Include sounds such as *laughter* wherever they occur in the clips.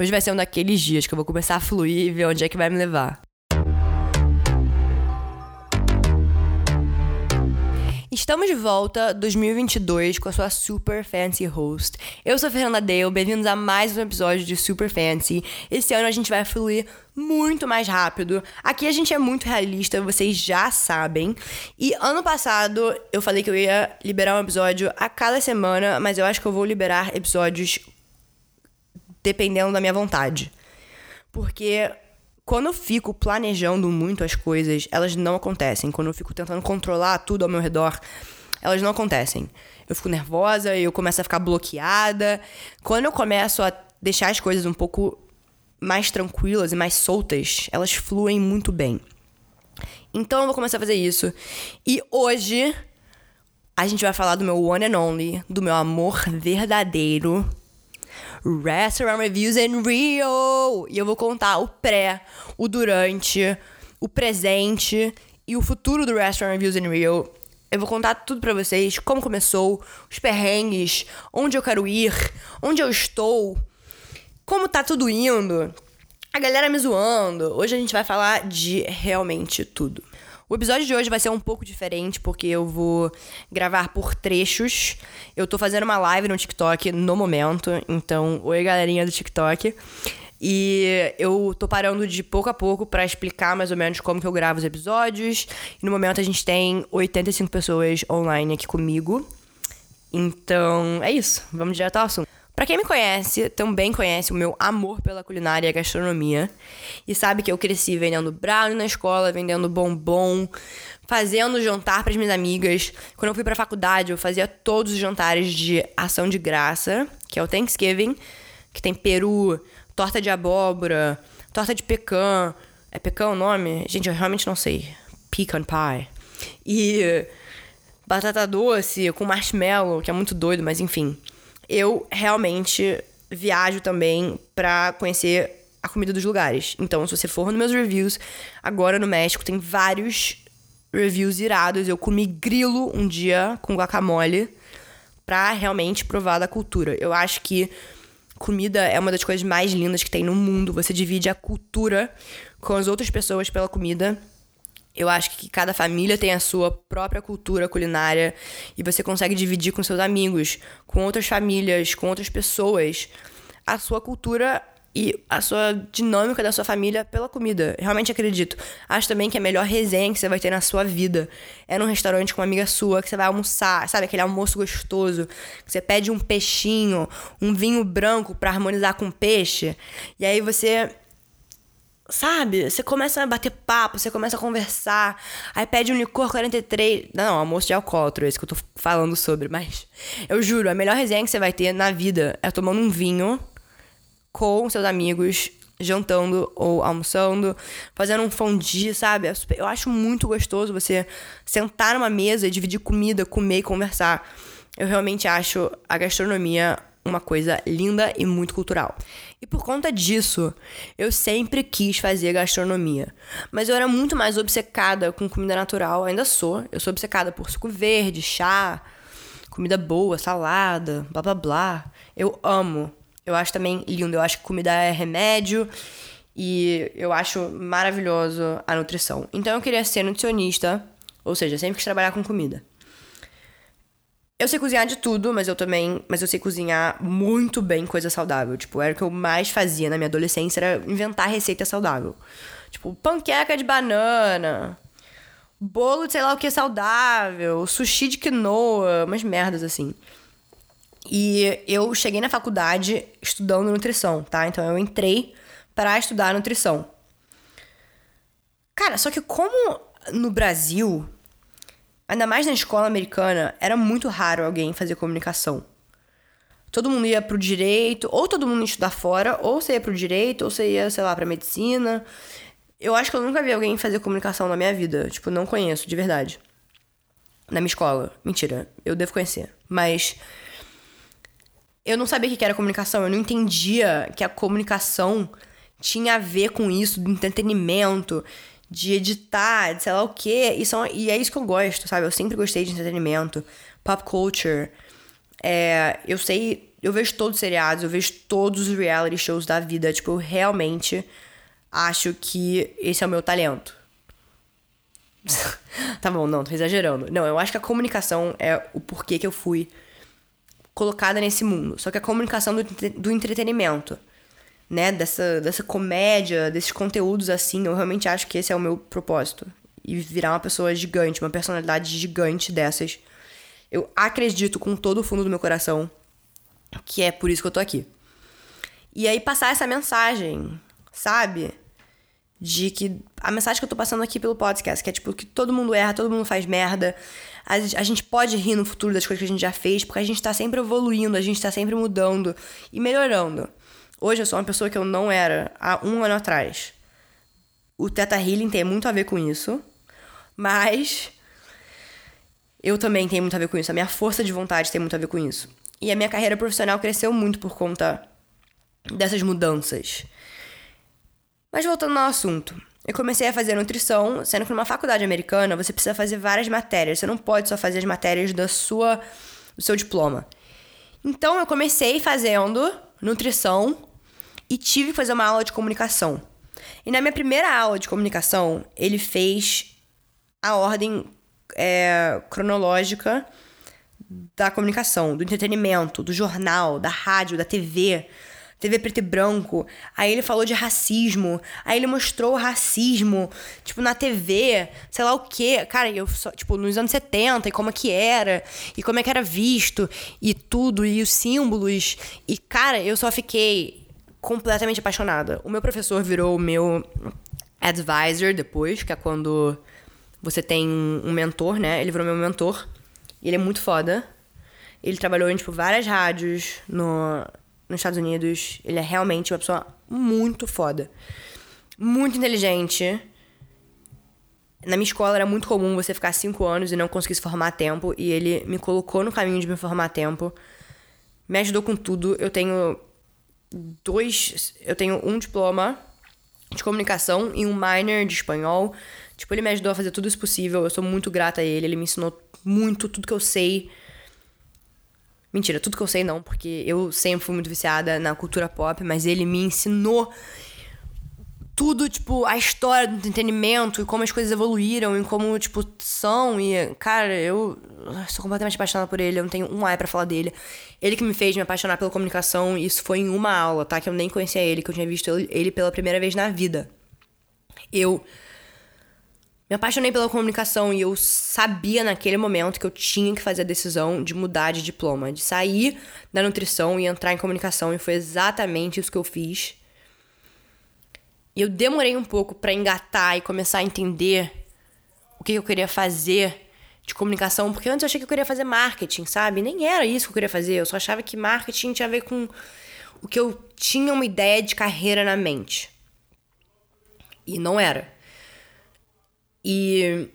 Hoje vai ser um daqueles dias que eu vou começar a fluir e ver onde é que vai me levar. Estamos de volta 2022 com a sua Super Fancy Host. Eu sou a Fernanda Dale, bem-vindos a mais um episódio de Super Fancy. Esse ano a gente vai fluir muito mais rápido. Aqui a gente é muito realista, vocês já sabem. E ano passado eu falei que eu ia liberar um episódio a cada semana, mas eu acho que eu vou liberar episódios dependendo da minha vontade. Porque quando eu fico planejando muito as coisas, elas não acontecem. Quando eu fico tentando controlar tudo ao meu redor, elas não acontecem. Eu fico nervosa, eu começo a ficar bloqueada. Quando eu começo a deixar as coisas um pouco mais tranquilas e mais soltas, elas fluem muito bem. Então eu vou começar a fazer isso. E hoje a gente vai falar do meu one and only, do meu amor verdadeiro Restaurant Reviews in Rio. E eu vou contar o pré, o durante, o presente e o futuro do Restaurant Reviews in Rio. Eu vou contar tudo para vocês, como começou, os perrengues, onde eu quero ir, onde eu estou, como tá tudo indo, a galera me zoando. Hoje a gente vai falar de realmente tudo. O episódio de hoje vai ser um pouco diferente porque eu vou gravar por trechos. Eu tô fazendo uma live no TikTok no momento, então, oi galerinha do TikTok. E eu tô parando de pouco a pouco para explicar mais ou menos como que eu gravo os episódios. E no momento a gente tem 85 pessoas online aqui comigo. Então, é isso. Vamos direto ao assunto. Para quem me conhece, também conhece o meu amor pela culinária e gastronomia. E sabe que eu cresci vendendo brownie na escola, vendendo bombom, fazendo jantar para as minhas amigas. Quando eu fui para faculdade, eu fazia todos os jantares de ação de graça, que é o Thanksgiving, que tem peru, torta de abóbora, torta de pecan. É pecan o nome? Gente, eu realmente não sei. Pecan pie. E batata doce com marshmallow, que é muito doido, mas enfim eu realmente viajo também para conhecer a comida dos lugares. Então, se você for nos meus reviews, agora no México tem vários reviews irados. Eu comi grilo um dia com guacamole pra realmente provar da cultura. Eu acho que comida é uma das coisas mais lindas que tem no mundo. Você divide a cultura com as outras pessoas pela comida. Eu acho que cada família tem a sua própria cultura culinária e você consegue dividir com seus amigos, com outras famílias, com outras pessoas, a sua cultura e a sua dinâmica da sua família pela comida. Realmente acredito. Acho também que a melhor resenha que você vai ter na sua vida é num restaurante com uma amiga sua, que você vai almoçar, sabe? Aquele almoço gostoso, que você pede um peixinho, um vinho branco para harmonizar com peixe, e aí você Sabe? Você começa a bater papo, você começa a conversar, aí pede um licor 43. Não, almoço de alcoólatra, é isso que eu tô falando sobre, mas eu juro, a melhor resenha que você vai ter na vida é tomando um vinho com seus amigos, jantando ou almoçando, fazendo um fondue, sabe? É eu acho muito gostoso você sentar numa mesa e dividir comida, comer e conversar. Eu realmente acho a gastronomia uma coisa linda e muito cultural. E por conta disso, eu sempre quis fazer gastronomia. Mas eu era muito mais obcecada com comida natural, ainda sou. Eu sou obcecada por suco verde, chá, comida boa, salada, blá blá blá. Eu amo. Eu acho também lindo. Eu acho que comida é remédio e eu acho maravilhoso a nutrição. Então eu queria ser nutricionista, ou seja, sempre quis trabalhar com comida. Eu sei cozinhar de tudo, mas eu também. Mas eu sei cozinhar muito bem coisa saudável. Tipo, era o que eu mais fazia na minha adolescência, era inventar receita saudável. Tipo, panqueca de banana, bolo de sei lá o que saudável, sushi de quinoa, umas merdas assim. E eu cheguei na faculdade estudando nutrição, tá? Então eu entrei para estudar nutrição. Cara, só que como no Brasil Ainda mais na escola americana, era muito raro alguém fazer comunicação. Todo mundo ia pro direito, ou todo mundo ia estudar fora, ou você ia pro direito, ou você ia, sei lá, pra medicina. Eu acho que eu nunca vi alguém fazer comunicação na minha vida. Tipo, não conheço, de verdade. Na minha escola. Mentira, eu devo conhecer. Mas. Eu não sabia o que era comunicação. Eu não entendia que a comunicação tinha a ver com isso, do entretenimento, de editar, de sei lá o quê. E, são, e é isso que eu gosto, sabe? Eu sempre gostei de entretenimento, pop culture. É, eu sei Eu vejo todos os seriados, eu vejo todos os reality shows da vida. Tipo, eu realmente acho que esse é o meu talento. *laughs* tá bom, não, tô exagerando. Não, eu acho que a comunicação é o porquê que eu fui colocada nesse mundo. Só que a comunicação do, do entretenimento, né? Dessa, dessa comédia, desses conteúdos assim, eu realmente acho que esse é o meu propósito. E virar uma pessoa gigante, uma personalidade gigante dessas. Eu acredito com todo o fundo do meu coração que é por isso que eu tô aqui. E aí passar essa mensagem, sabe? De que a mensagem que eu tô passando aqui pelo podcast, que é tipo que todo mundo erra, todo mundo faz merda. A, a gente pode rir no futuro das coisas que a gente já fez, porque a gente tá sempre evoluindo, a gente tá sempre mudando e melhorando. Hoje eu sou uma pessoa que eu não era há um ano atrás. O Teta Healing tem muito a ver com isso, mas eu também tenho muito a ver com isso. A minha força de vontade tem muito a ver com isso. E a minha carreira profissional cresceu muito por conta dessas mudanças. Mas voltando ao assunto, eu comecei a fazer nutrição, sendo que numa faculdade americana você precisa fazer várias matérias. Você não pode só fazer as matérias da sua, do seu diploma. Então eu comecei fazendo nutrição e tive que fazer uma aula de comunicação. E na minha primeira aula de comunicação, ele fez a ordem é, cronológica da comunicação, do entretenimento, do jornal, da rádio, da TV, TV preto e branco. Aí ele falou de racismo. Aí ele mostrou o racismo, tipo, na TV, sei lá o quê. Cara, eu só, tipo, nos anos 70 e como é que era, e como é que era visto, e tudo, e os símbolos. E, cara, eu só fiquei completamente apaixonada. O meu professor virou o meu advisor depois, que é quando você tem um mentor, né? Ele virou meu mentor. E ele é muito foda. Ele trabalhou em, tipo, várias rádios no, nos Estados Unidos. Ele é realmente uma pessoa muito foda. Muito inteligente. Na minha escola era muito comum você ficar cinco anos e não conseguir se formar a tempo. E ele me colocou no caminho de me formar a tempo. Me ajudou com tudo. Eu tenho dois. Eu tenho um diploma de comunicação e um minor de espanhol. Tipo, ele me ajudou a fazer tudo isso possível. Eu sou muito grata a ele. Ele me ensinou muito, tudo que eu sei. Mentira, tudo que eu sei não, porque eu sempre fui muito viciada na cultura pop, mas ele me ensinou tudo, tipo, a história do entretenimento e como as coisas evoluíram e como, tipo, são. E, cara, eu sou completamente apaixonada por ele, eu não tenho um ai para falar dele. Ele que me fez me apaixonar pela comunicação, e isso foi em uma aula, tá? Que eu nem conhecia ele, que eu tinha visto ele pela primeira vez na vida. Eu me apaixonei pela comunicação e eu sabia naquele momento que eu tinha que fazer a decisão de mudar de diploma, de sair da nutrição e entrar em comunicação, e foi exatamente isso que eu fiz. E eu demorei um pouco para engatar e começar a entender o que eu queria fazer de comunicação, porque antes eu achei que eu queria fazer marketing, sabe? Nem era isso que eu queria fazer, eu só achava que marketing tinha a ver com o que eu tinha uma ideia de carreira na mente. E não era. E,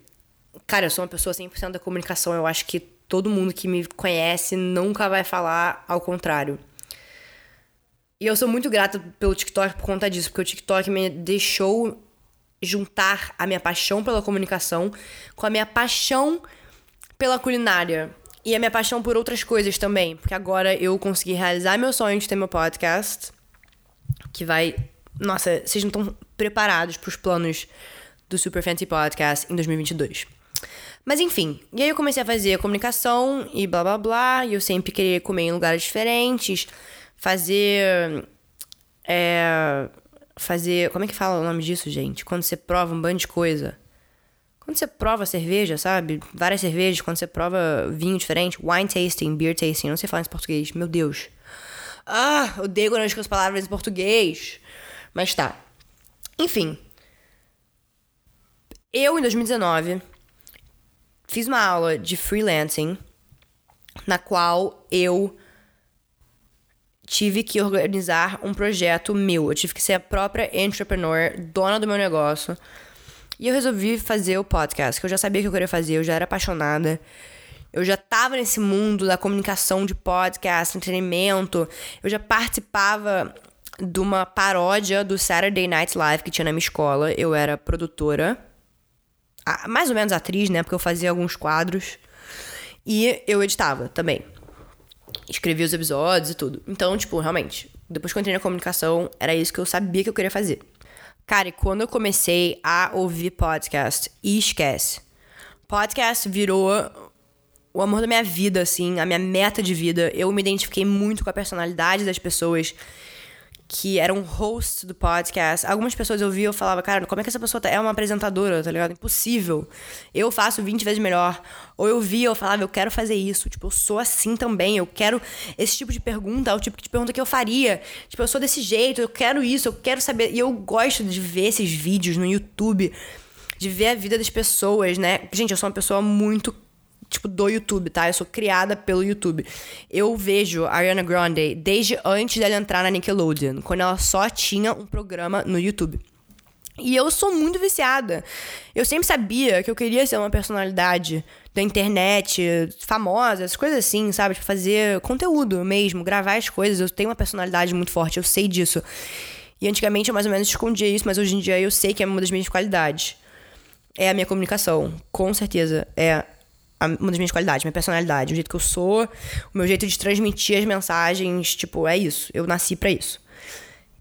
cara, eu sou uma pessoa 100% da comunicação. Eu acho que todo mundo que me conhece nunca vai falar ao contrário. E eu sou muito grata pelo TikTok por conta disso, porque o TikTok me deixou juntar a minha paixão pela comunicação com a minha paixão pela culinária. E a minha paixão por outras coisas também. Porque agora eu consegui realizar meu sonho de ter meu podcast. Que vai. Nossa, vocês não estão preparados para os planos do Super Fancy Podcast em 2022. Mas enfim, e aí eu comecei a fazer comunicação e blá blá blá, e eu sempre queria comer em lugares diferentes, fazer. É, fazer. Como é que fala o nome disso, gente? Quando você prova um bando de coisa. Quando você prova cerveja, sabe? Várias cervejas, quando você prova vinho diferente, wine tasting, beer tasting, não sei falar em português, meu Deus. Ah, odeio quando eu escuto as palavras em português. Mas tá. Enfim, eu, em 2019, fiz uma aula de freelancing na qual eu tive que organizar um projeto meu. Eu tive que ser a própria entrepreneur, dona do meu negócio. E eu resolvi fazer o podcast, que eu já sabia que eu queria fazer, eu já era apaixonada. Eu já tava nesse mundo da comunicação de podcast, entretenimento. Eu já participava de uma paródia do Saturday Night Live que tinha na minha escola. Eu era produtora mais ou menos atriz, né? Porque eu fazia alguns quadros. E eu editava também. Escrevi os episódios e tudo. Então, tipo, realmente, depois que eu entrei na comunicação, era isso que eu sabia que eu queria fazer. Cara, e quando eu comecei a ouvir podcast, e esquece. Podcast virou o amor da minha vida, assim, a minha meta de vida. Eu me identifiquei muito com a personalidade das pessoas que eram hosts do podcast. Algumas pessoas eu via e falava, cara, como é que essa pessoa tá? é uma apresentadora, tá ligado? Impossível. Eu faço 20 vezes melhor. Ou eu via, eu falava, eu quero fazer isso. Tipo, eu sou assim também. Eu quero esse tipo de pergunta, é o tipo de pergunta que eu faria. Tipo, eu sou desse jeito, eu quero isso, eu quero saber. E eu gosto de ver esses vídeos no YouTube, de ver a vida das pessoas, né? Gente, eu sou uma pessoa muito tipo, do YouTube, tá? Eu sou criada pelo YouTube. Eu vejo a Ariana Grande desde antes dela entrar na Nickelodeon, quando ela só tinha um programa no YouTube. E eu sou muito viciada. Eu sempre sabia que eu queria ser uma personalidade da internet, famosa, essas coisas assim, sabe? Tipo, fazer conteúdo mesmo, gravar as coisas. Eu tenho uma personalidade muito forte, eu sei disso. E antigamente eu mais ou menos escondia isso, mas hoje em dia eu sei que é uma das minhas qualidades. É a minha comunicação, com certeza. É uma das minhas qualidades, minha personalidade, o jeito que eu sou, o meu jeito de transmitir as mensagens, tipo, é isso. Eu nasci para isso.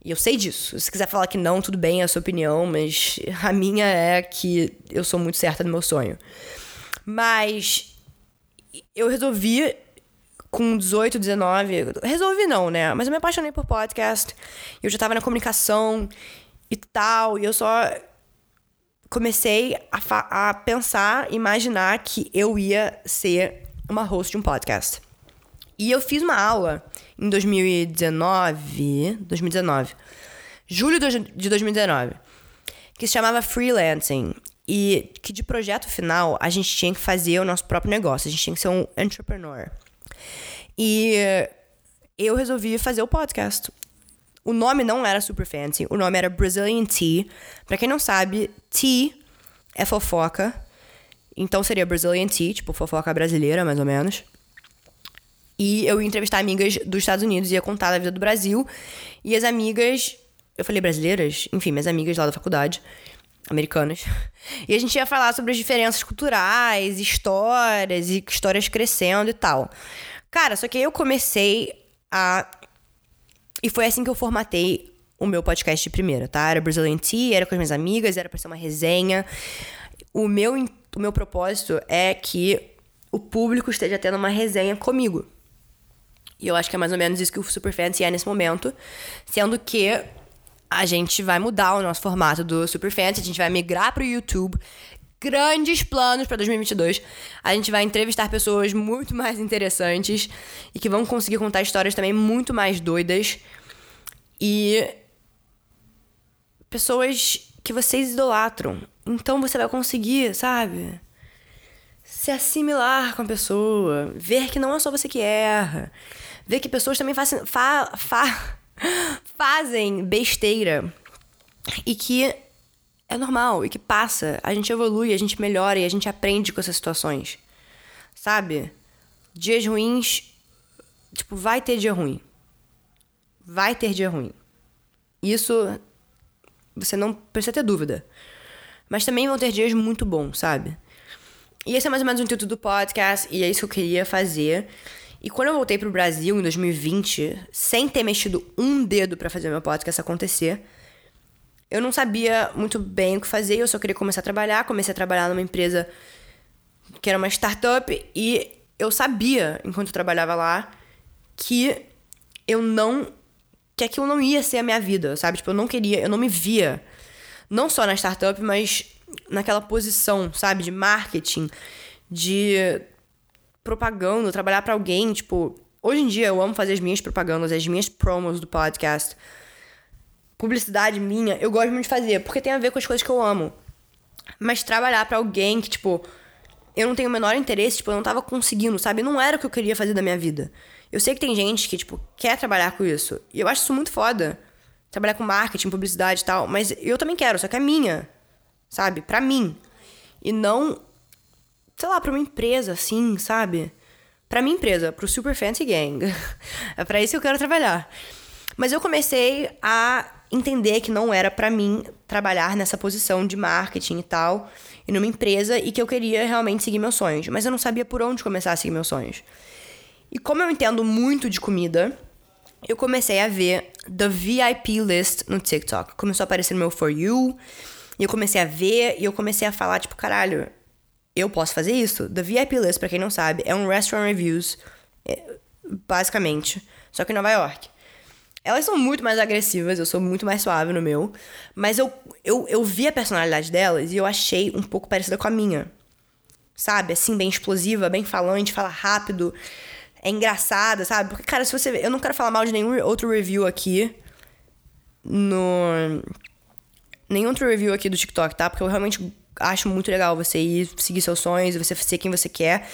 E eu sei disso. Se quiser falar que não, tudo bem, é a sua opinião, mas a minha é que eu sou muito certa no meu sonho. Mas eu resolvi com 18, 19, resolvi não, né? Mas eu me apaixonei por podcast. Eu já tava na comunicação e tal, e eu só comecei a, a pensar, imaginar que eu ia ser uma host de um podcast. E eu fiz uma aula em 2019, 2019, julho de 2019, que se chamava Freelancing. E que de projeto final a gente tinha que fazer o nosso próprio negócio, a gente tinha que ser um entrepreneur. E eu resolvi fazer o podcast. O nome não era super fancy, o nome era Brazilian Tea. Pra quem não sabe, tea é fofoca. Então seria Brazilian Tea, tipo fofoca brasileira, mais ou menos. E eu ia entrevistar amigas dos Estados Unidos, ia contar da vida do Brasil. E as amigas, eu falei brasileiras? Enfim, minhas amigas lá da faculdade, americanas. *laughs* E a gente ia falar sobre as diferenças culturais, histórias e histórias crescendo e tal. Cara, só que aí eu comecei a e foi assim que eu formatei o meu podcast de primeira, tá? Era Brazilian Tea, era com as minhas amigas, era pra ser uma resenha. O meu, o meu propósito é que o público esteja tendo uma resenha comigo. E eu acho que é mais ou menos isso que o Super Fancy é nesse momento. Sendo que a gente vai mudar o nosso formato do Super Fancy, a gente vai migrar pro YouTube. Grandes planos para 2022. A gente vai entrevistar pessoas muito mais interessantes e que vão conseguir contar histórias também muito mais doidas. E pessoas que vocês idolatram. Então você vai conseguir, sabe? Se assimilar com a pessoa, ver que não é só você que erra, ver que pessoas também fazem, fa, fa, *laughs* fazem besteira e que é normal e que passa. A gente evolui, a gente melhora e a gente aprende com essas situações. Sabe? Dias ruins, tipo, vai ter dia ruim. Vai ter dia ruim. Isso você não precisa ter dúvida. Mas também vão ter dias muito bons, sabe? E esse é mais ou menos o intuito do podcast, e é isso que eu queria fazer. E quando eu voltei pro Brasil em 2020, sem ter mexido um dedo para fazer meu podcast acontecer, eu não sabia muito bem o que fazer, eu só queria começar a trabalhar. Comecei a trabalhar numa empresa que era uma startup e eu sabia, enquanto eu trabalhava lá, que eu não que aquilo não ia ser a minha vida, sabe? Tipo, eu não queria, eu não me via, não só na startup, mas naquela posição, sabe? De marketing, de propaganda, trabalhar para alguém, tipo, hoje em dia eu amo fazer as minhas propagandas, as minhas promos do podcast. Publicidade minha, eu gosto muito de fazer, porque tem a ver com as coisas que eu amo. Mas trabalhar para alguém que, tipo, eu não tenho o menor interesse, tipo, eu não tava conseguindo, sabe? Não era o que eu queria fazer da minha vida. Eu sei que tem gente que, tipo, quer trabalhar com isso. E eu acho isso muito foda. Trabalhar com marketing, publicidade e tal. Mas eu também quero, só que é minha. Sabe? Pra mim. E não, sei lá, pra uma empresa, assim, sabe? Pra minha empresa, pro Super Fancy Gang. *laughs* é pra isso que eu quero trabalhar. Mas eu comecei a entender que não era para mim trabalhar nessa posição de marketing e tal, e numa empresa, e que eu queria realmente seguir meus sonhos. Mas eu não sabia por onde começar a seguir meus sonhos. E como eu entendo muito de comida, eu comecei a ver the VIP list no TikTok. Começou a aparecer no meu For You, e eu comecei a ver, e eu comecei a falar, tipo, caralho, eu posso fazer isso? The VIP list, pra quem não sabe, é um restaurant reviews, é, basicamente, só que em Nova York. Elas são muito mais agressivas, eu sou muito mais suave no meu. Mas eu, eu, eu vi a personalidade delas e eu achei um pouco parecida com a minha. Sabe? Assim, bem explosiva, bem falante, fala rápido. É engraçada, sabe? Porque, cara, se você. Eu não quero falar mal de nenhum outro review aqui. No. Nenhum outro review aqui do TikTok, tá? Porque eu realmente acho muito legal você ir seguir seus sonhos, você ser quem você quer.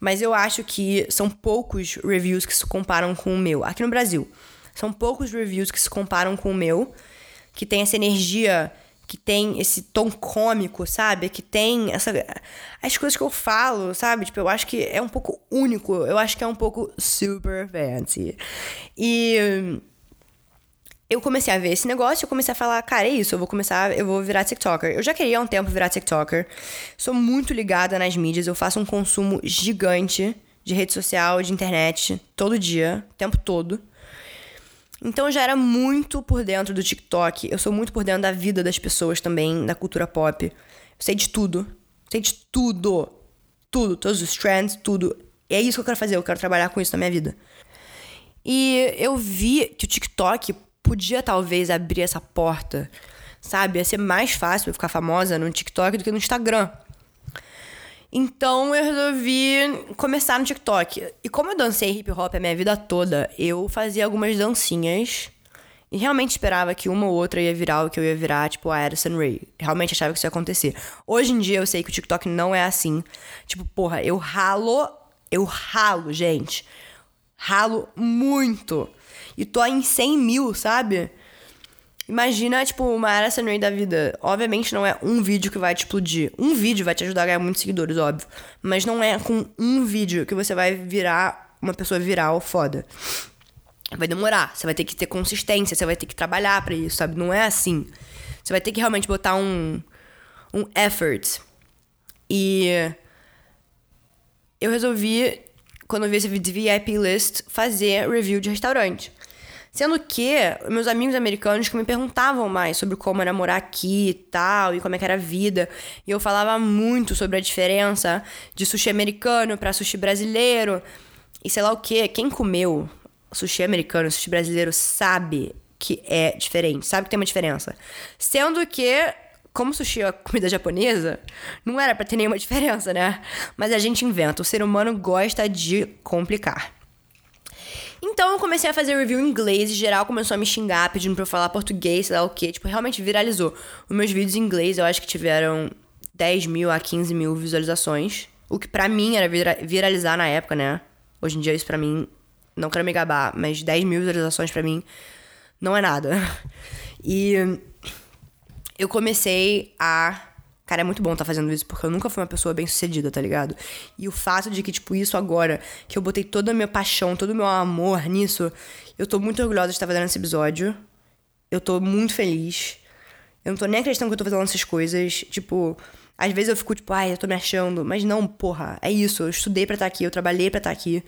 Mas eu acho que são poucos reviews que se comparam com o meu. Aqui no Brasil. São poucos reviews que se comparam com o meu, que tem essa energia, que tem esse tom cômico, sabe? Que tem essa as coisas que eu falo, sabe? Tipo, eu acho que é um pouco único, eu acho que é um pouco super fancy. E eu comecei a ver esse negócio, eu comecei a falar, cara, é isso, eu vou começar, eu vou virar TikToker. Eu já queria há um tempo virar TikToker. Sou muito ligada nas mídias, eu faço um consumo gigante de rede social, de internet, todo dia, o tempo todo. Então eu já era muito por dentro do TikTok. Eu sou muito por dentro da vida das pessoas também, da cultura pop. Eu sei de tudo. Sei de tudo. Tudo. Todos os trends, tudo. E é isso que eu quero fazer. Eu quero trabalhar com isso na minha vida. E eu vi que o TikTok podia talvez abrir essa porta. Sabe? Ia ser mais fácil eu ficar famosa no TikTok do que no Instagram. Então eu resolvi começar no TikTok. E como eu dancei hip hop a minha vida toda, eu fazia algumas dancinhas. E realmente esperava que uma ou outra ia virar o que eu ia virar, tipo a Addison Ray. Realmente achava que isso ia acontecer. Hoje em dia eu sei que o TikTok não é assim. Tipo, porra, eu ralo. Eu ralo, gente. Ralo muito. E tô em 100 mil, sabe? Imagina, tipo, uma área Ray da vida. Obviamente não é um vídeo que vai te explodir. Um vídeo vai te ajudar a ganhar muitos seguidores, óbvio. Mas não é com um vídeo que você vai virar uma pessoa viral foda. Vai demorar. Você vai ter que ter consistência, você vai ter que trabalhar para isso, sabe? Não é assim. Você vai ter que realmente botar um, um effort. E eu resolvi, quando eu vi esse VIP list, fazer review de restaurante. Sendo que meus amigos americanos que me perguntavam mais sobre como era morar aqui e tal, e como é que era a vida. E eu falava muito sobre a diferença de sushi americano para sushi brasileiro. E sei lá o que. Quem comeu sushi americano, sushi brasileiro, sabe que é diferente, sabe que tem uma diferença. Sendo que como sushi é comida japonesa, não era para ter nenhuma *laughs* diferença, né? Mas a gente inventa. O ser humano gosta de complicar. Então eu comecei a fazer review em inglês e geral começou a me xingar, pedindo pra eu falar português, sei lá o quê. Tipo, realmente viralizou. Os meus vídeos em inglês eu acho que tiveram 10 mil a 15 mil visualizações. O que pra mim era vira viralizar na época, né? Hoje em dia isso pra mim, não quero me gabar, mas 10 mil visualizações pra mim não é nada. *laughs* E eu comecei a Cara, é muito bom tá fazendo isso, porque eu nunca fui uma pessoa bem sucedida, tá ligado? E o fato de que, tipo, isso agora, que eu botei toda a minha paixão, todo o meu amor nisso, eu tô muito orgulhosa de estar fazendo esse episódio. Eu tô muito feliz. Eu não tô nem acreditando que eu tô fazendo essas coisas. Tipo, às vezes eu fico, tipo, ai, eu tô me achando. Mas não, porra, é isso. Eu estudei pra estar aqui, eu trabalhei pra estar aqui.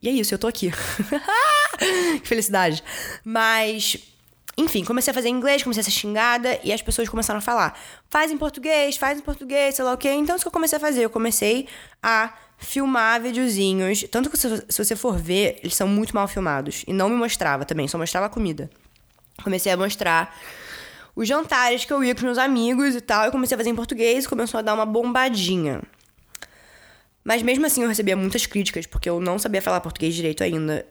E é isso, eu tô aqui. *laughs* que felicidade. Mas enfim, comecei a fazer inglês, comecei a ser xingada e as pessoas começaram a falar: faz em português, faz em português, sei lá o quê. Então, isso que eu comecei a fazer. Eu comecei a filmar videozinhos. Tanto que, se, você for ver, eles são muito mal filmados. E não me mostrava também, só mostrava a comida. Comecei a mostrar os jantares que eu ia com meus amigos e tal. Eu comecei a fazer em português e começou a dar uma bombadinha. Mas mesmo assim eu recebia muitas críticas, porque eu não sabia falar português direito ainda.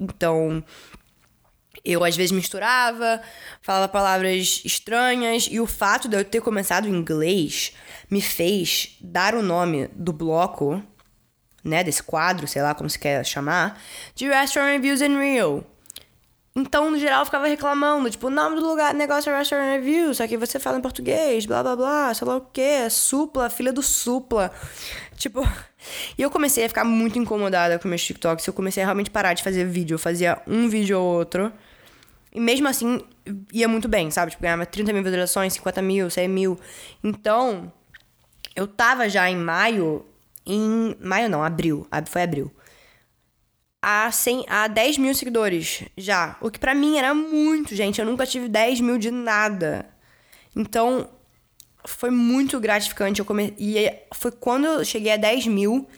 Então, eu às vezes misturava, falava palavras estranhas, e o fato de eu ter começado em inglês me fez dar o nome do bloco, né, desse quadro, sei lá como se quer chamar, de Restaurant Reviews in Real. Então, no geral, eu ficava reclamando, tipo, o nome do lugar, negócio é Restaurant Reviews, só que você fala em português, blá blá blá, sei lá o quê, supla, filha do supla. Tipo, e eu comecei a ficar muito incomodada com meus TikToks, eu comecei a realmente parar de fazer vídeo, eu fazia um vídeo ou outro. E mesmo assim, ia muito bem, sabe? Tipo, ganhava 30 mil visualizações, 50 mil, 100 mil. Então, eu tava já em maio, em... Maio não, abril. Foi abril. a, 100, a 10 mil seguidores já. O que para mim era muito, gente. Eu nunca tive 10 mil de nada. Então, foi muito gratificante. Eu come... E foi quando eu cheguei a 10 mil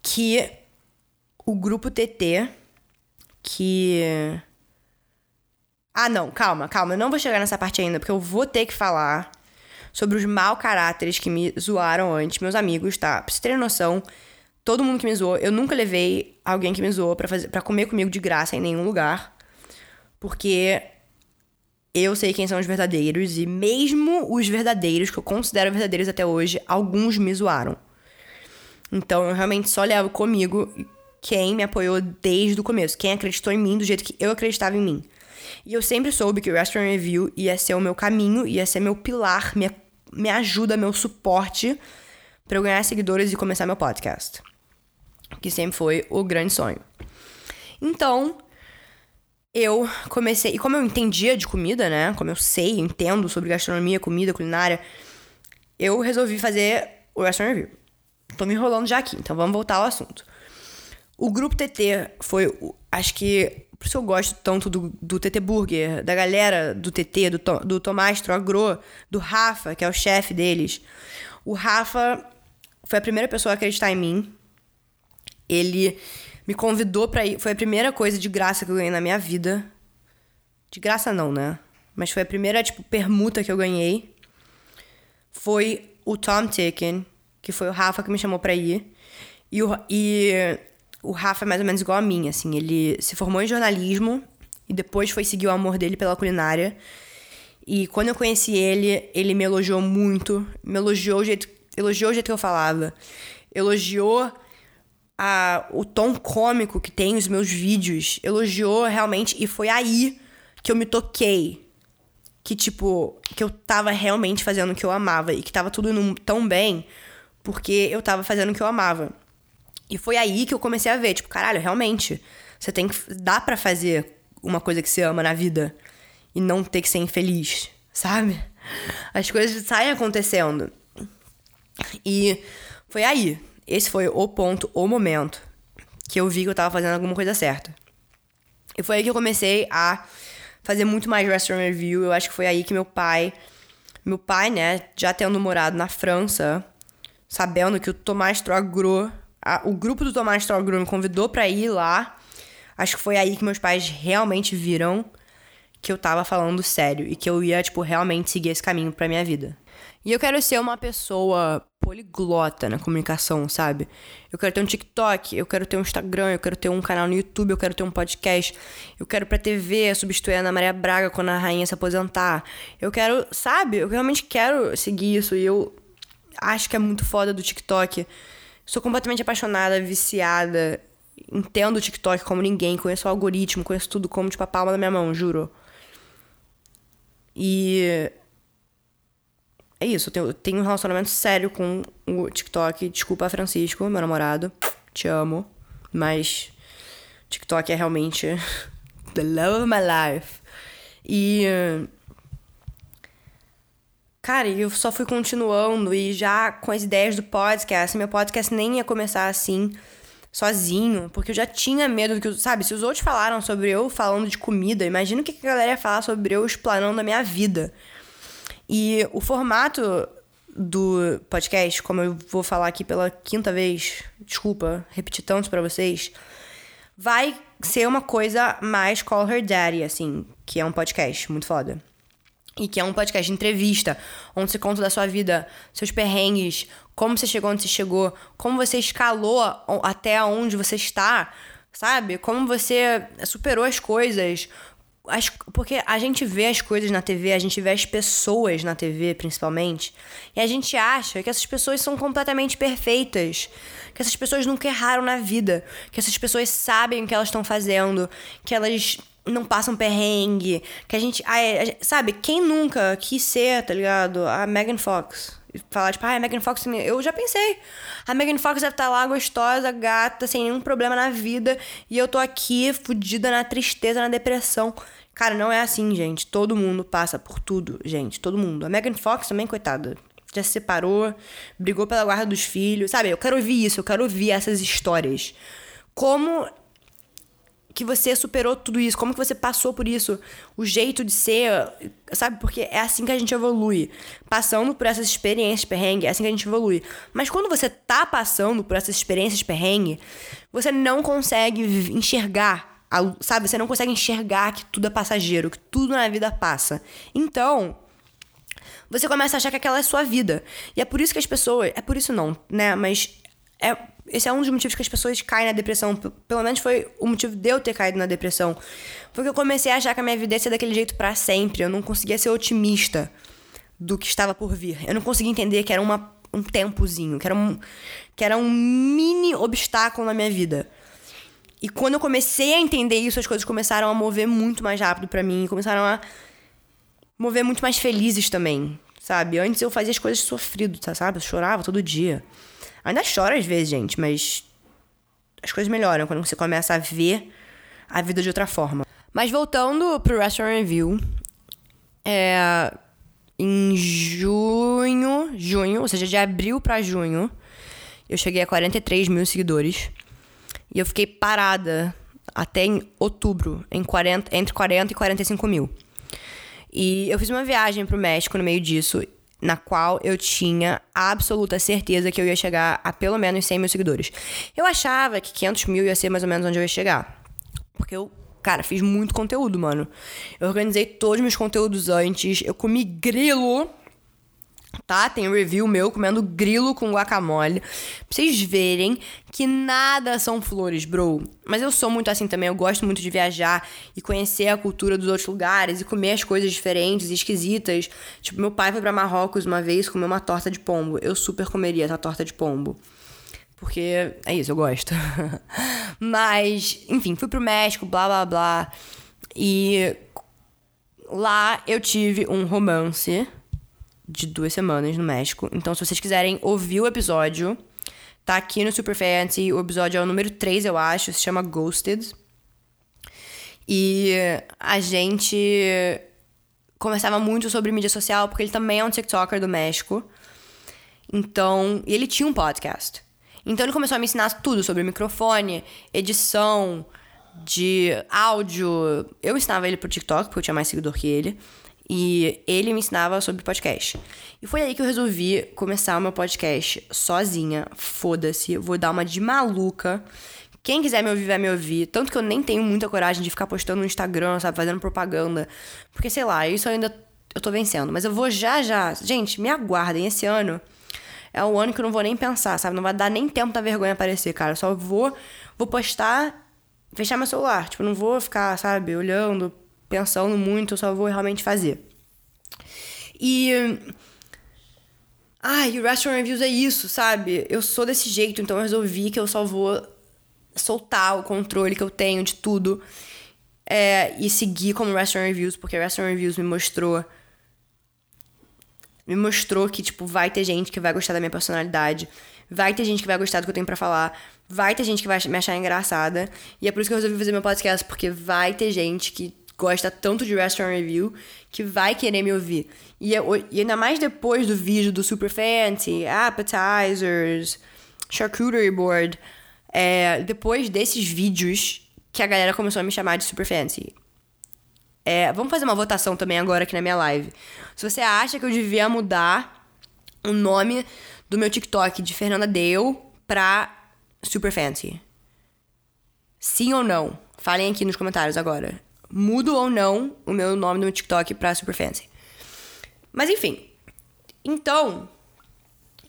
que o grupo TT, que. Ah, não, calma, calma. Eu não vou chegar nessa parte ainda, porque eu vou ter que falar sobre os mau caráteres que me zoaram antes, meus amigos, tá? Pra vocês terem noção, todo mundo que me zoou, eu nunca levei alguém que me zoou pra, fazer, pra comer comigo de graça em nenhum lugar. Porque eu sei quem são os verdadeiros, e mesmo os verdadeiros, que eu considero verdadeiros até hoje, alguns me zoaram. Então eu realmente só levo comigo quem me apoiou desde o começo, quem acreditou em mim do jeito que eu acreditava em mim. E eu sempre soube que o Restaurant Review ia ser o meu caminho, ia ser meu pilar, minha, minha ajuda, meu suporte para eu ganhar seguidores e começar meu podcast. Que sempre foi o grande sonho. Então, eu comecei. E como eu entendia de comida, né? Como eu sei, entendo sobre gastronomia, comida, culinária, eu resolvi fazer o Restaurant Review. Tô me enrolando já aqui, então vamos voltar ao assunto. O grupo TT foi, acho que, por isso eu gosto tanto do, do TT Burger, da galera do TT, do, do Tomás do Rafa, que é o chefe deles. O Rafa foi a primeira pessoa a acreditar em mim. Ele me convidou para ir. Foi a primeira coisa de graça que eu ganhei na minha vida. De graça não, né? Mas foi a primeira, tipo, permuta que eu ganhei. Foi o Tom Ticken, que foi o Rafa que me chamou pra ir. E o, e o Rafa é mais ou menos igual a mim, assim. Ele se formou em jornalismo e depois foi seguir o amor dele pela culinária. E quando eu conheci ele, ele me elogiou muito. Me elogiou o jeito, elogiou o jeito que eu falava. Elogiou a, o tom cômico que tem os meus vídeos. Elogiou realmente. E foi aí que eu me toquei. Que, tipo, que eu tava realmente fazendo o que eu amava. E que tava tudo tão bem. Porque eu tava fazendo o que eu amava. E foi aí que eu comecei a ver, tipo, caralho, realmente. Você tem que. Dá para fazer uma coisa que você ama na vida. E não ter que ser infeliz, sabe? As coisas saem acontecendo. E foi aí esse foi o ponto, o momento que eu vi que eu tava fazendo alguma coisa certa. E foi aí que eu comecei a fazer muito mais restaurant review. Eu acho que foi aí que meu pai, meu pai, né, já tendo morado na França, sabendo que o Tomás Trogro, o grupo do Tomás Trogro me convidou para ir lá. Acho que foi aí que meus pais realmente viram que eu tava falando sério e que eu ia, tipo, realmente seguir esse caminho pra minha vida. E eu quero ser uma pessoa poliglota na comunicação, sabe? Eu quero ter um TikTok, eu quero ter um Instagram, eu quero ter um canal no YouTube, eu quero ter um podcast, eu quero pra TV substituir a Ana Maria Braga quando a rainha se aposentar. Eu quero, sabe? Eu realmente quero seguir isso e eu acho que é muito foda do TikTok. Sou completamente apaixonada, viciada. Entendo o TikTok como ninguém, conheço o algoritmo, conheço tudo como tipo a palma da minha mão, juro. E é isso, eu tenho, um relacionamento sério com o TikTok. Desculpa, Francisco, meu namorado. Te amo. Mas TikTok é realmente *laughs* the love of my life. E. Cara, eu só fui continuando e já com as ideias do podcast. Meu podcast nem ia começar assim, sozinho, porque eu já tinha medo do que. Sabe, se os outros falaram sobre eu falando de comida, imagina o que a galera ia falar sobre eu explanando a minha vida. E o formato do podcast, como eu vou falar aqui pela quinta vez, desculpa repetir tanto para vocês, vai ser uma coisa mais Call Her Daddy, assim, que é um podcast muito foda. E que é um podcast de entrevista, onde você conta da sua vida, seus perrengues, como você chegou onde você chegou, como você escalou até onde você está, sabe? Como você superou as coisas, as, porque a gente vê as coisas na TV, a gente vê as pessoas na TV, principalmente, e a gente acha que essas pessoas são completamente perfeitas, que essas pessoas nunca erraram na vida, que essas pessoas sabem o que elas estão fazendo, que elas não passam perrengue, que a gente, ai, sabe, quem nunca quis ser, tá ligado? A Megan Fox. Falar, tipo, ah, a Megan Fox. Eu já pensei. A Megan Fox deve estar tá lá gostosa, gata, sem nenhum problema na vida. E eu tô aqui, fudida na tristeza, na depressão. Cara, não é assim, gente. Todo mundo passa por tudo, gente. Todo mundo. A Megan Fox também, coitada. Já se separou, brigou pela guarda dos filhos. Sabe, eu quero ouvir isso, eu quero ouvir essas histórias. como que você superou tudo isso, como que você passou por isso, o jeito de ser, sabe? Porque é assim que a gente evolui. Passando por essas experiências perrengue, é assim que a gente evolui. Mas quando você tá passando por essas experiências perrengue, você não consegue enxergar, sabe? Você não consegue enxergar que tudo é passageiro, que tudo na vida passa. Então, você começa a achar que aquela é sua vida. E é por isso que as pessoas. É por isso não, né? Mas é, esse é um dos motivos que as pessoas caem na depressão. Pelo menos foi o motivo de eu ter caído na depressão. Porque eu comecei a achar que a minha vida ia ser daquele jeito para sempre. Eu não conseguia ser otimista do que estava por vir. Eu não conseguia entender que era uma, um tempozinho, que era um, que era um mini obstáculo na minha vida. E quando eu comecei a entender isso, as coisas começaram a mover muito mais rápido para mim, começaram a mover muito mais felizes também, sabe? Antes eu fazia as coisas sofrido, tá, sabe? Eu chorava todo dia. Ainda choro às vezes, gente, mas as coisas melhoram quando você começa a ver a vida de outra forma. Mas voltando pro Restaurant Review, é, em junho, junho, ou seja, de abril para junho, eu cheguei a 43 mil seguidores. E eu fiquei parada até em outubro, em 40, entre 40 e 45 mil. E eu fiz uma viagem pro México no meio disso, na qual eu tinha absoluta certeza que eu ia chegar a pelo menos 100 mil seguidores. Eu achava que 500 mil ia ser mais ou menos onde eu ia chegar. Porque eu, cara, fiz muito conteúdo, mano. Eu organizei todos os meus conteúdos antes, eu comi grilo tá? Tem review meu comendo grilo com guacamole. Pra vocês verem que nada são flores, bro. Mas eu sou muito assim também. Eu gosto muito de viajar e conhecer a cultura dos outros lugares e comer as coisas diferentes e esquisitas. Tipo, meu pai foi para Marrocos uma vez comer uma torta de pombo. Eu super comeria essa torta de pombo. Porque é isso, eu gosto. *laughs* Mas, enfim, fui pro México, blá blá blá. E lá eu tive um romance de duas semanas no México. Então, se vocês quiserem ouvir o episódio, tá aqui no Super Fancy. O episódio é o número 3, eu acho, se chama Ghosted. E a gente conversava muito sobre mídia social, porque ele também é um TikToker do México. Então, e ele tinha um podcast. Então ele começou a me ensinar tudo sobre microfone, edição, de áudio. Eu ensinava ele pro TikTok, porque eu tinha mais seguidor que ele. E ele me ensinava sobre podcast. E foi aí que eu resolvi começar o meu podcast sozinha. Foda-se, vou dar uma de maluca. Quem quiser me ouvir, vai me ouvir. Tanto que eu nem tenho muita coragem de ficar postando no Instagram, sabe? Fazendo propaganda. Porque, sei lá, isso eu ainda eu tô vencendo. Mas eu vou já, já. Gente, me aguardem. Esse ano é o ano que eu não vou nem pensar, sabe? Não vai dar nem tempo da vergonha aparecer, cara. Eu só vou, vou postar, fechar meu celular. Tipo, não vou ficar, sabe, olhando, pensando muito, eu só vou realmente fazer. E. Ai, o Restaurant Reviews é isso, sabe? Eu sou desse jeito, então eu resolvi que eu só vou soltar o controle que eu tenho de tudo é, e seguir como Restaurant Reviews, porque Restaurant Reviews me mostrou. Me mostrou que, tipo, vai ter gente que vai gostar da minha personalidade, vai ter gente que vai gostar do que eu tenho para falar, vai ter gente que vai me achar engraçada. E é por isso que eu resolvi fazer meu podcast, porque vai ter gente que gosta tanto de restaurant review que vai querer me ouvir. E, e ainda mais depois do vídeo do Super Fancy, Appetizers, Charcuterie Board. É, depois desses vídeos que a galera começou a me chamar de Super Fancy. É, vamos fazer uma votação também agora aqui na minha live. Se você acha que eu devia mudar o nome do meu TikTok de Fernanda Dale pra Super Fancy. Sim ou não? Falem aqui nos comentários agora mudo ou não o meu nome no TikTok pra Super Fancy. Mas enfim. Então.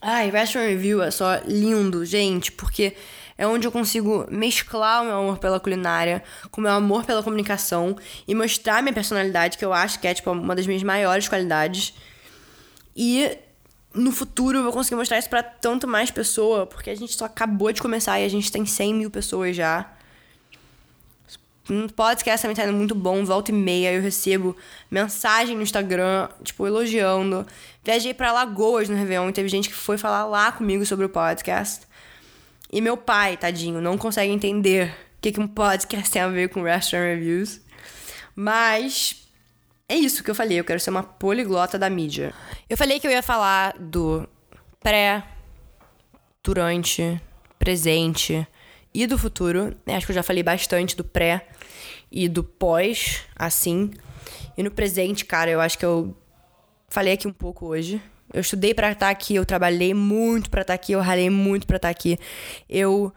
Ai, Restaurant Review é só lindo, gente, porque é onde eu consigo mesclar o meu amor pela culinária com o meu amor pela comunicação e mostrar minha personalidade, que eu acho que é, tipo, uma das minhas maiores qualidades. E no futuro eu vou conseguir mostrar isso para tanto mais pessoa, porque a gente só acabou de começar e a gente tem 100 mil pessoas já. Um podcast também tá indo muito bom, volta e meia eu recebo mensagem no Instagram, tipo, elogiando. Viajei para Lagoas no Réveillon e teve gente que foi falar lá comigo sobre o podcast. E meu pai, tadinho, não consegue entender o que, que um podcast tem a ver com restaurant reviews. Mas é isso que eu falei, eu quero ser uma poliglota da mídia. Eu falei que eu ia falar do pré, durante, presente e do futuro. Né? Acho que eu já falei bastante do pré e do pós, assim. E no presente, cara, eu acho que eu falei aqui um pouco hoje. Eu estudei para estar aqui, eu trabalhei muito para estar aqui, eu ralei muito para estar aqui. Eu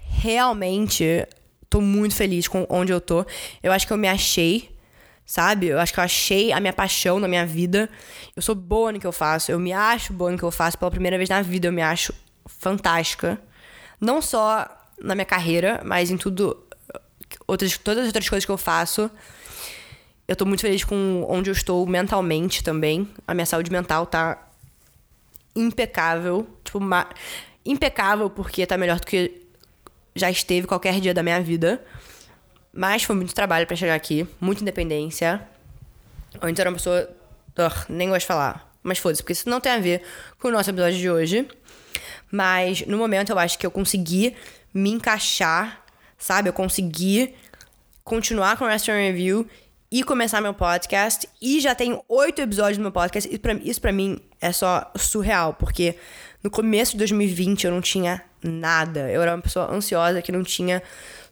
realmente tô muito feliz com onde eu tô. Eu acho que eu me achei, sabe? Eu acho que eu achei a minha paixão na minha vida. Eu sou boa no que eu faço, eu me acho boa no que eu faço. Pela primeira vez na vida eu me acho fantástica. Não só na minha carreira, mas em tudo outras todas as outras coisas que eu faço. Eu tô muito feliz com onde eu estou mentalmente também. A minha saúde mental tá impecável. Tipo, impecável porque tá melhor do que já esteve qualquer dia da minha vida. Mas foi muito trabalho para chegar aqui, muita independência. Antes era uma pessoa. Ugh, nem gosto de falar. Mas foda-se, porque isso não tem a ver com o nosso episódio de hoje. Mas no momento eu acho que eu consegui me encaixar, sabe? Eu consegui continuar com o Restaurant Review e começar meu podcast. E já tenho oito episódios do meu podcast. Isso pra, isso pra mim é só surreal, porque no começo de 2020 eu não tinha nada. Eu era uma pessoa ansiosa que não tinha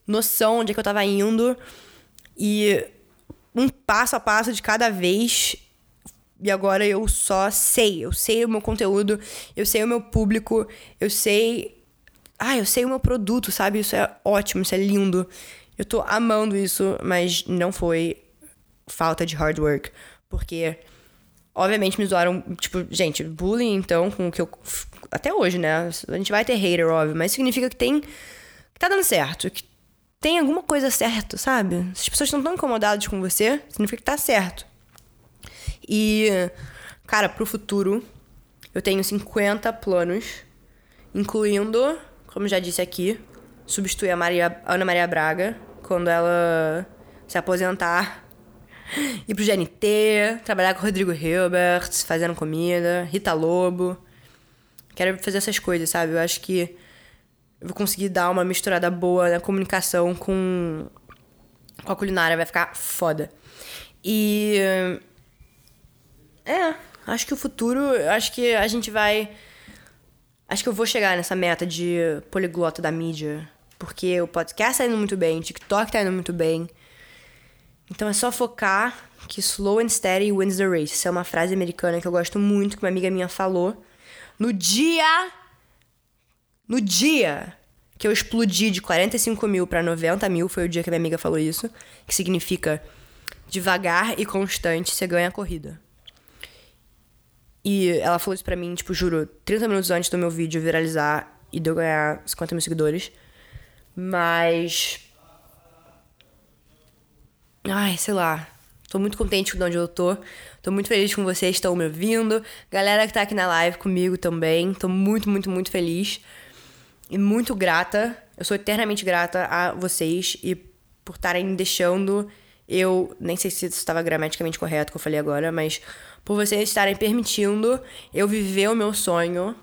noção onde é que eu tava indo. E um passo a passo de cada vez. E agora eu só sei. Eu sei o meu conteúdo, eu sei o meu público, eu sei. Ah, eu sei o meu produto, sabe? Isso é ótimo, isso é lindo. Eu tô amando isso, mas não foi falta de hard work. Porque, obviamente, me zoaram. Tipo, gente, bullying, então, com o que eu. Até hoje, né? A gente vai ter hater, óbvio, mas significa que tem. que tá dando certo. Que tem alguma coisa certa, sabe? Se as pessoas estão tão incomodadas com você, significa que tá certo. E, cara, pro futuro, eu tenho 50 planos, incluindo, como já disse aqui, substituir a Maria, Ana Maria Braga quando ela se aposentar ir *laughs* pro GNT, trabalhar com o Rodrigo Hilbert, fazendo comida, Rita Lobo. Quero fazer essas coisas, sabe? Eu acho que eu vou conseguir dar uma misturada boa na comunicação com, com a culinária, vai ficar foda. E. É, acho que o futuro. Acho que a gente vai. Acho que eu vou chegar nessa meta de poliglota da mídia. Porque o podcast tá indo muito bem, o TikTok tá indo muito bem. Então é só focar que slow and steady wins the race. Essa é uma frase americana que eu gosto muito, que uma amiga minha falou. No dia. No dia que eu explodi de 45 mil para 90 mil, foi o dia que minha amiga falou isso. Que significa devagar e constante você ganha a corrida. E ela falou isso pra mim, tipo, juro, 30 minutos antes do meu vídeo viralizar e de eu ganhar 50 mil seguidores. Mas Ai, sei lá. Tô muito contente com onde eu tô. Tô muito feliz com vocês que estão me ouvindo. Galera que tá aqui na live comigo também. Tô muito, muito, muito feliz. E muito grata. Eu sou eternamente grata a vocês e por estarem deixando eu. Nem sei se estava gramaticamente correto que eu falei agora, mas por vocês estarem permitindo eu viver o meu sonho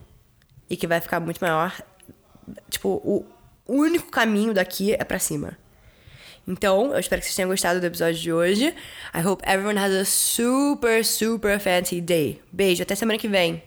e que vai ficar muito maior. Tipo, o único caminho daqui é para cima. Então, eu espero que vocês tenham gostado do episódio de hoje. I hope everyone has a super, super fancy day. Beijo, até semana que vem.